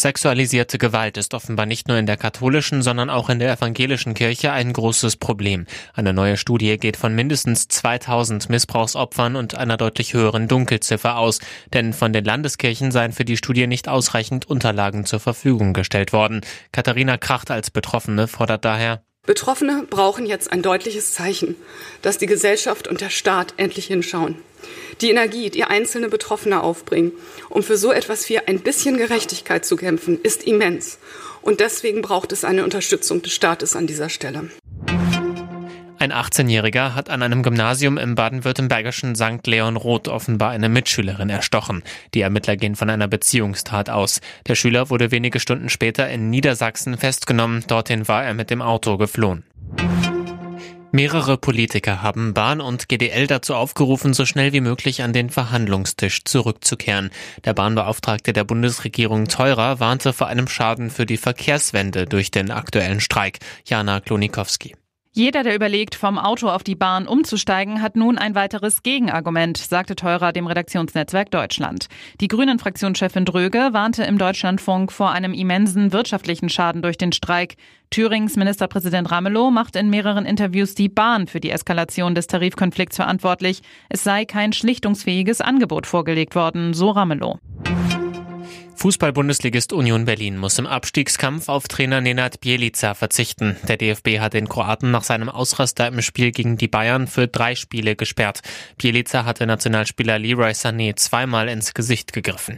Sexualisierte Gewalt ist offenbar nicht nur in der katholischen, sondern auch in der evangelischen Kirche ein großes Problem. Eine neue Studie geht von mindestens 2000 Missbrauchsopfern und einer deutlich höheren Dunkelziffer aus, denn von den Landeskirchen seien für die Studie nicht ausreichend Unterlagen zur Verfügung gestellt worden. Katharina Kracht als Betroffene fordert daher, Betroffene brauchen jetzt ein deutliches Zeichen, dass die Gesellschaft und der Staat endlich hinschauen. Die Energie, die einzelne Betroffene aufbringen, um für so etwas wie ein bisschen Gerechtigkeit zu kämpfen, ist immens. Und deswegen braucht es eine Unterstützung des Staates an dieser Stelle. Ein 18-Jähriger hat an einem Gymnasium im baden-württembergischen St. Leon Roth offenbar eine Mitschülerin erstochen. Die Ermittler gehen von einer Beziehungstat aus. Der Schüler wurde wenige Stunden später in Niedersachsen festgenommen. Dorthin war er mit dem Auto geflohen. Mehrere Politiker haben Bahn und GDL dazu aufgerufen, so schnell wie möglich an den Verhandlungstisch zurückzukehren. Der Bahnbeauftragte der Bundesregierung Teurer warnte vor einem Schaden für die Verkehrswende durch den aktuellen Streik. Jana Klonikowski. Jeder, der überlegt, vom Auto auf die Bahn umzusteigen, hat nun ein weiteres Gegenargument, sagte Teurer dem Redaktionsnetzwerk Deutschland. Die Grünen-Fraktionschefin Dröge warnte im Deutschlandfunk vor einem immensen wirtschaftlichen Schaden durch den Streik. Thürings Ministerpräsident Ramelow macht in mehreren Interviews die Bahn für die Eskalation des Tarifkonflikts verantwortlich. Es sei kein schlichtungsfähiges Angebot vorgelegt worden, so Ramelow. Fußball-Bundesligist Union Berlin muss im Abstiegskampf auf Trainer Nenad Bielica verzichten. Der DFB hat den Kroaten nach seinem Ausraster im Spiel gegen die Bayern für drei Spiele gesperrt. Bielica hatte Nationalspieler Leroy Sané zweimal ins Gesicht gegriffen.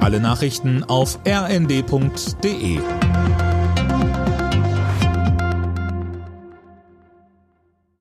Alle Nachrichten auf rnd.de